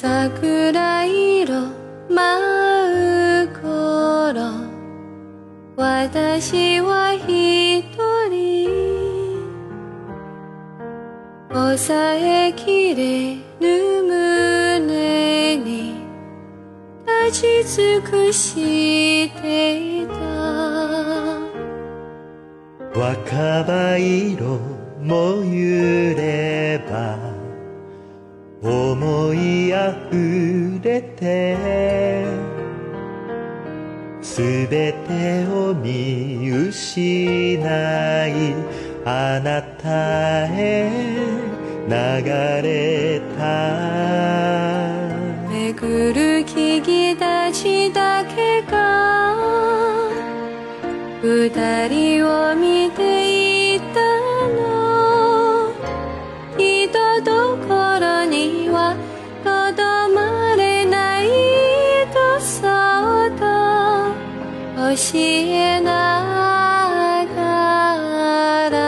桜色舞う頃私は一人抑えきれぬ胸に立ち尽くしていた。若葉色も揺れば思いあふれてすべてを見失いあなたへ流れた。巡るえながら。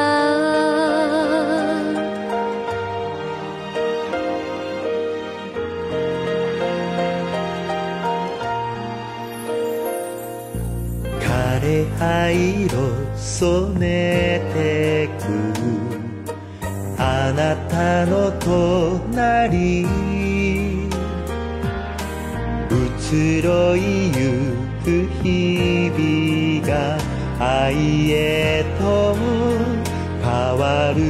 枯葉色染めてく。あなたの隣。移ろいゆく日々が愛へと変わる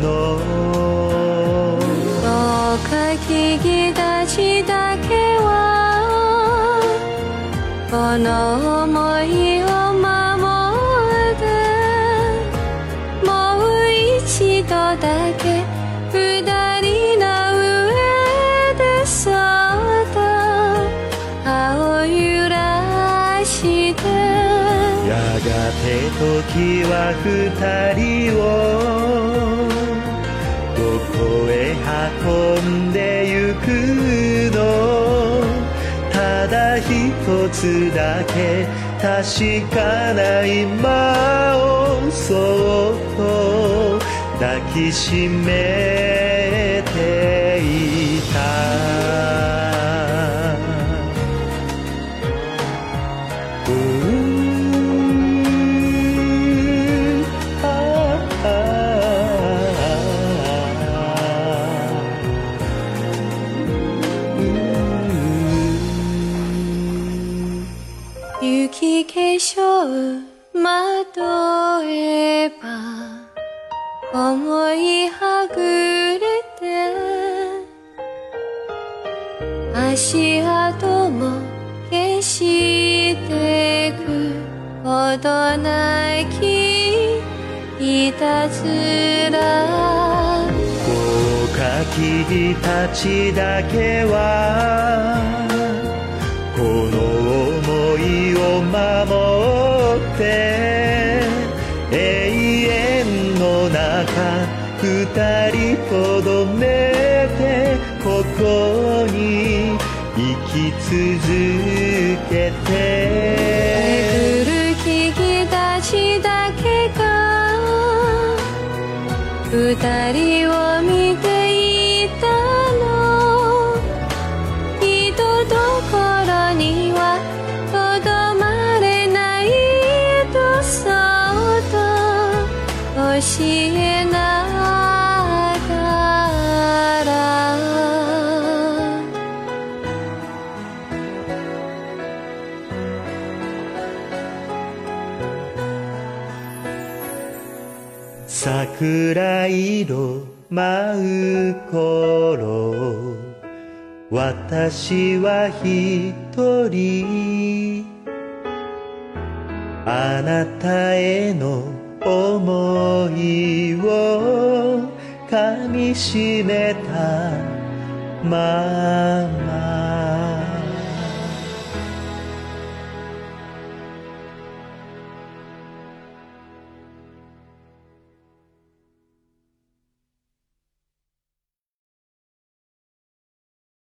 の。どうか聞き出しだけはこの想いを時は二人をどこへ運んでゆくのただ一つだけ確かな今をそっと抱きしめ化粧まとえば思いはぐれて足跡も消してくほどなきいたずら。豪華木々たちだけは守って永遠の中二人とどめてここに生き続けて。巡る木々たちだけが二人を見て教えながら。桜色舞う頃私は一人。あなたへの思いをかみしめたまま。